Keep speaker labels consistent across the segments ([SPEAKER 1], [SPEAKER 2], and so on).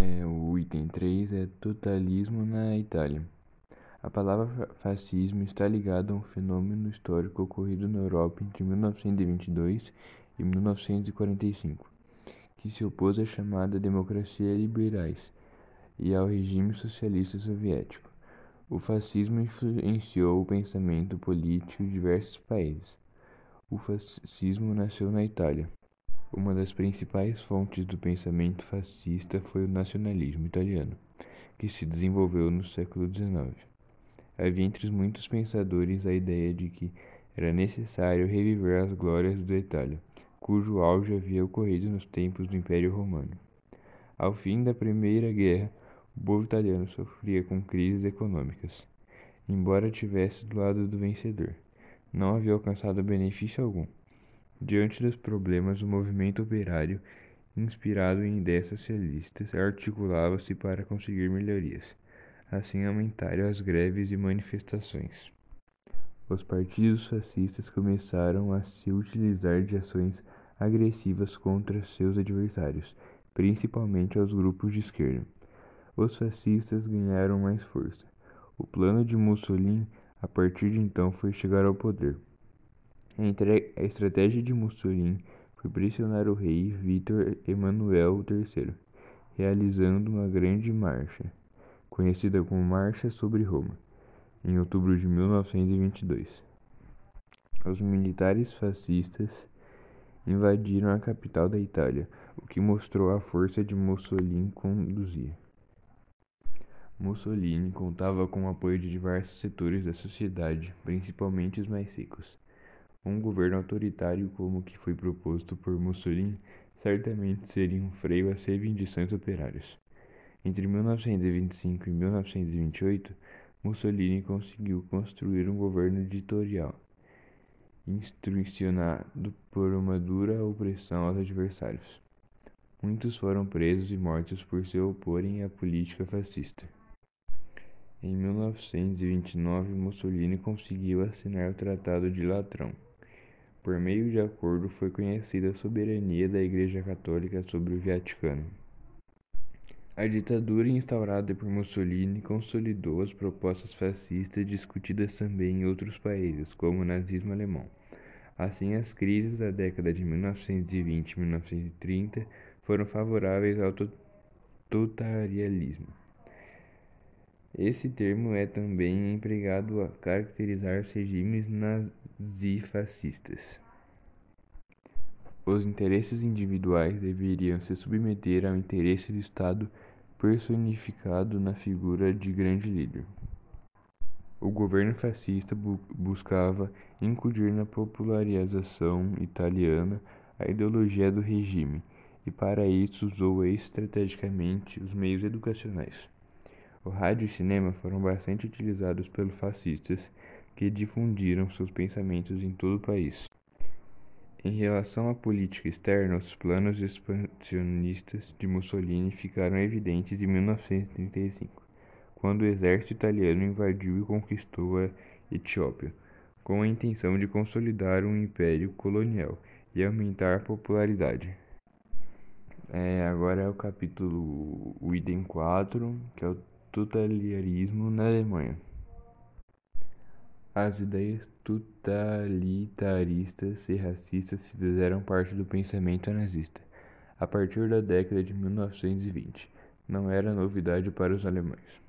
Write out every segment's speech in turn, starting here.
[SPEAKER 1] É, o item 3 é totalismo na Itália. A palavra fascismo está ligada a um fenômeno histórico ocorrido na Europa entre 1922 e 1945, que se opôs à chamada democracia liberais e ao regime socialista soviético. O fascismo influenciou o pensamento político de diversos países. O fascismo nasceu na Itália. Uma das principais fontes do pensamento fascista foi o nacionalismo italiano, que se desenvolveu no século XIX. Havia entre os muitos pensadores a ideia de que era necessário reviver as glórias da Itália, cujo auge havia ocorrido nos tempos do Império Romano. Ao fim da Primeira Guerra, o povo italiano sofria com crises econômicas. Embora tivesse do lado do vencedor, não havia alcançado benefício algum. Diante dos problemas, o movimento operário, inspirado em ideias socialistas, articulava-se para conseguir melhorias. Assim aumentaram as greves e manifestações. Os partidos fascistas começaram a se utilizar de ações agressivas contra seus adversários, principalmente aos grupos de esquerda. Os fascistas ganharam mais força. O plano de Mussolini, a partir de então, foi chegar ao poder. A estratégia de Mussolini foi pressionar o rei Vítor Emanuel III, realizando uma grande marcha, conhecida como Marcha sobre Roma, em outubro de 1922. Os militares fascistas invadiram a capital da Itália, o que mostrou a força de Mussolini conduzir. Mussolini contava com o apoio de diversos setores da sociedade, principalmente os mais ricos. Um governo autoritário como o que foi proposto por Mussolini certamente seria um freio às reivindicações operárias. Entre 1925 e 1928, Mussolini conseguiu construir um governo ditatorial, instrucionado por uma dura opressão aos adversários. Muitos foram presos e mortos por se oporem à política fascista. Em 1929, Mussolini conseguiu assinar o Tratado de Latrão por meio de acordo foi conhecida a soberania da Igreja Católica sobre o Vaticano. A ditadura instaurada por Mussolini consolidou as propostas fascistas discutidas também em outros países, como o nazismo alemão. Assim, as crises da década de 1920 e 1930 foram favoráveis ao totalitarismo. Esse termo é também empregado a caracterizar os regimes nazifascistas. Os interesses individuais deveriam se submeter ao interesse do Estado personificado na figura de grande líder. O governo fascista bu buscava incutir na popularização italiana a ideologia do regime e para isso usou estrategicamente os meios educacionais. O rádio e cinema foram bastante utilizados pelos fascistas, que difundiram seus pensamentos em todo o país. Em relação à política externa, os planos expansionistas de Mussolini ficaram evidentes em 1935, quando o exército italiano invadiu e conquistou a Etiópia, com a intenção de consolidar um império colonial e aumentar a popularidade. É, agora é o capítulo, o item 4, que é o totalitarismo na Alemanha. As ideias totalitaristas e racistas se fizeram parte do pensamento nazista a partir da década de 1920. Não era novidade para os alemães.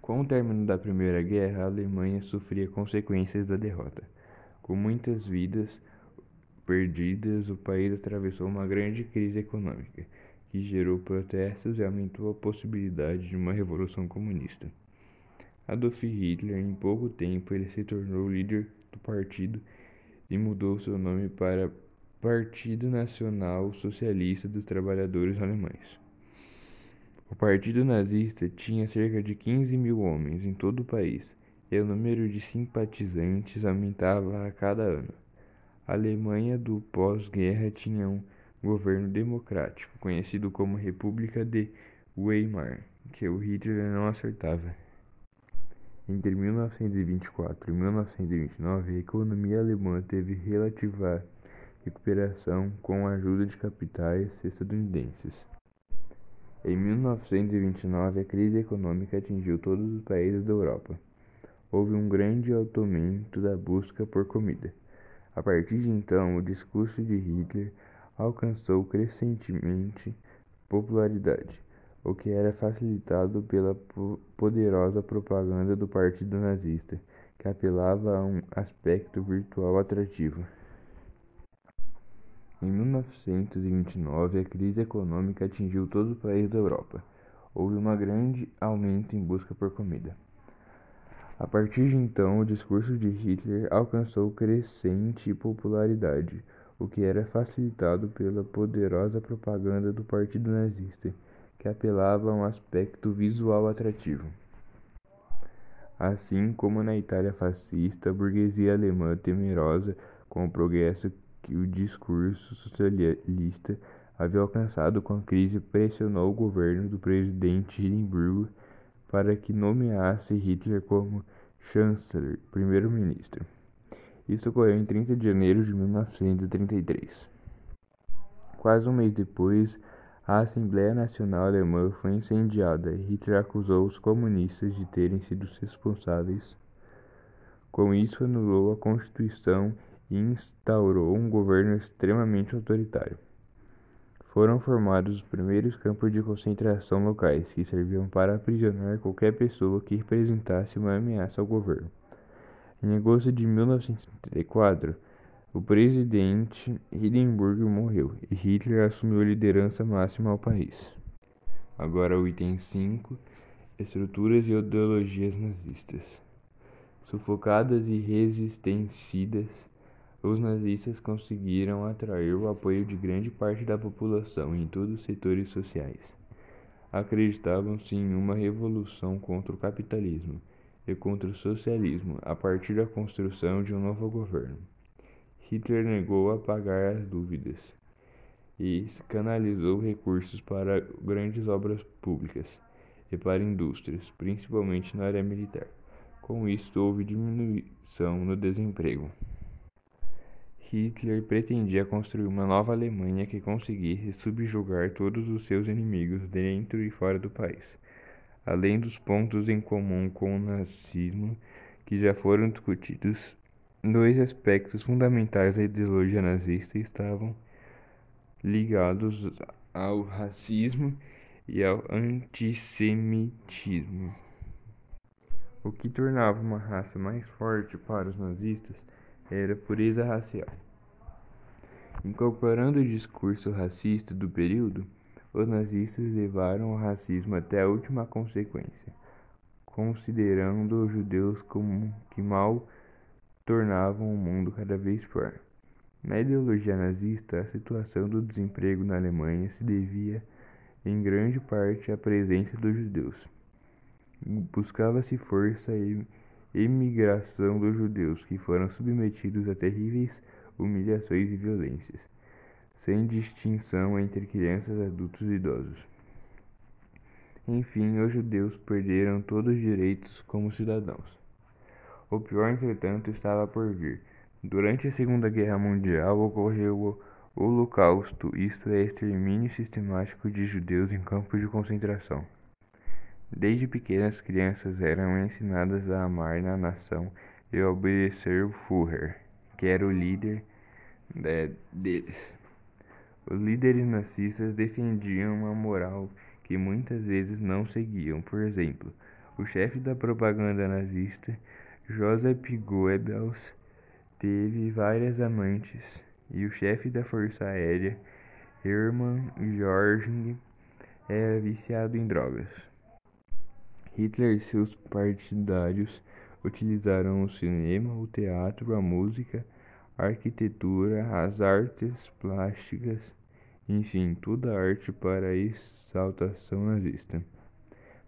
[SPEAKER 1] Com o término da Primeira Guerra, a Alemanha sofria consequências da derrota. Com muitas vidas perdidas, o país atravessou uma grande crise econômica que gerou protestos e aumentou a possibilidade de uma revolução comunista. Adolf Hitler, em pouco tempo, ele se tornou líder do partido e mudou seu nome para Partido Nacional Socialista dos Trabalhadores Alemães. O partido nazista tinha cerca de 15 mil homens em todo o país e o número de simpatizantes aumentava a cada ano. A Alemanha do pós-guerra tinha um governo democrático, conhecido como República de Weimar, que o Hitler não acertava. Entre 1924 e 1929, a economia alemã teve relativa recuperação com a ajuda de capitais estadunidenses. Em 1929, a crise econômica atingiu todos os países da Europa. Houve um grande aumento da busca por comida. A partir de então, o discurso de Hitler alcançou crescentemente popularidade, o que era facilitado pela poderosa propaganda do Partido Nazista, que apelava a um aspecto virtual atrativo. Em 1929, a crise econômica atingiu todo o país da Europa. Houve um grande aumento em busca por comida. A partir de então, o discurso de Hitler alcançou crescente popularidade, o que era facilitado pela poderosa propaganda do Partido Nazista, que apelava a um aspecto visual atrativo. Assim como na Itália fascista, a burguesia alemã, temerosa com o progresso que o discurso socialista havia alcançado com a crise pressionou o governo do presidente Hindenburg para que nomeasse Hitler como chanceler, primeiro-ministro. Isso ocorreu em 30 de janeiro de 1933. Quase um mês depois, a Assembleia Nacional Alemã foi incendiada e Hitler acusou os comunistas de terem sido responsáveis. Com isso, anulou a Constituição e instaurou um governo extremamente autoritário. Foram formados os primeiros campos de concentração locais, que serviam para aprisionar qualquer pessoa que representasse uma ameaça ao governo. Em agosto de 1934, o presidente Hindenburg morreu e Hitler assumiu a liderança máxima ao país. Agora o item 5: Estruturas e ideologias nazistas. Sufocadas e resistecidas, os nazistas conseguiram atrair o apoio de grande parte da população em todos os setores sociais. Acreditavam-se em uma revolução contra o capitalismo e contra o socialismo a partir da construção de um novo governo. Hitler negou apagar as dúvidas e canalizou recursos para grandes obras públicas e para indústrias, principalmente na área militar. Com isso, houve diminuição no desemprego. Hitler pretendia construir uma nova Alemanha que conseguisse subjugar todos os seus inimigos dentro e fora do país. Além dos pontos em comum com o nazismo que já foram discutidos, dois aspectos fundamentais da ideologia nazista estavam ligados ao racismo e ao antissemitismo. O que tornava uma raça mais forte para os nazistas era pureza racial. Incorporando o discurso racista do período, os nazistas levaram o racismo até a última consequência, considerando os judeus como que mal tornavam o mundo cada vez pior. Na ideologia nazista, a situação do desemprego na Alemanha se devia em grande parte à presença dos judeus. Buscava-se força e emigração dos judeus, que foram submetidos a terríveis humilhações e violências, sem distinção entre crianças, adultos e idosos. Enfim, os judeus perderam todos os direitos como cidadãos. O pior, entretanto, estava por vir. Durante a Segunda Guerra Mundial ocorreu o Holocausto, isto é, extermínio sistemático de judeus em campos de concentração. Desde pequenas crianças eram ensinadas a amar na nação e obedecer o Führer que era o líder né, deles. Os líderes nazistas defendiam uma moral que muitas vezes não seguiam. Por exemplo, o chefe da propaganda nazista, Joseph Goebbels, teve várias amantes, e o chefe da Força Aérea, Hermann Göring, era viciado em drogas. Hitler e seus partidários utilizaram o cinema, o teatro, a música, a arquitetura, as artes plásticas, enfim, toda a arte para a exaltação nazista.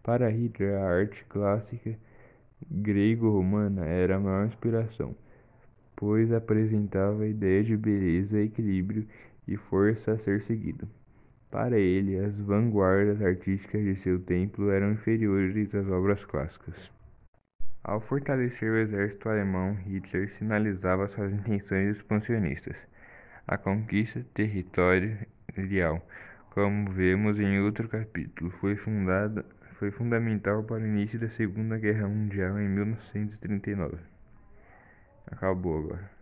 [SPEAKER 1] Para Hitler, a arte clássica grego-romana era a maior inspiração, pois apresentava a ideia de beleza, equilíbrio e força a ser seguido. Para ele, as vanguardas artísticas de seu templo eram inferiores às obras clássicas. Ao fortalecer o exército alemão, Hitler sinalizava suas intenções expansionistas. A conquista territorial como vemos em outro capítulo, foi, fundada, foi fundamental para o início da Segunda Guerra Mundial em 1939. Acabou agora.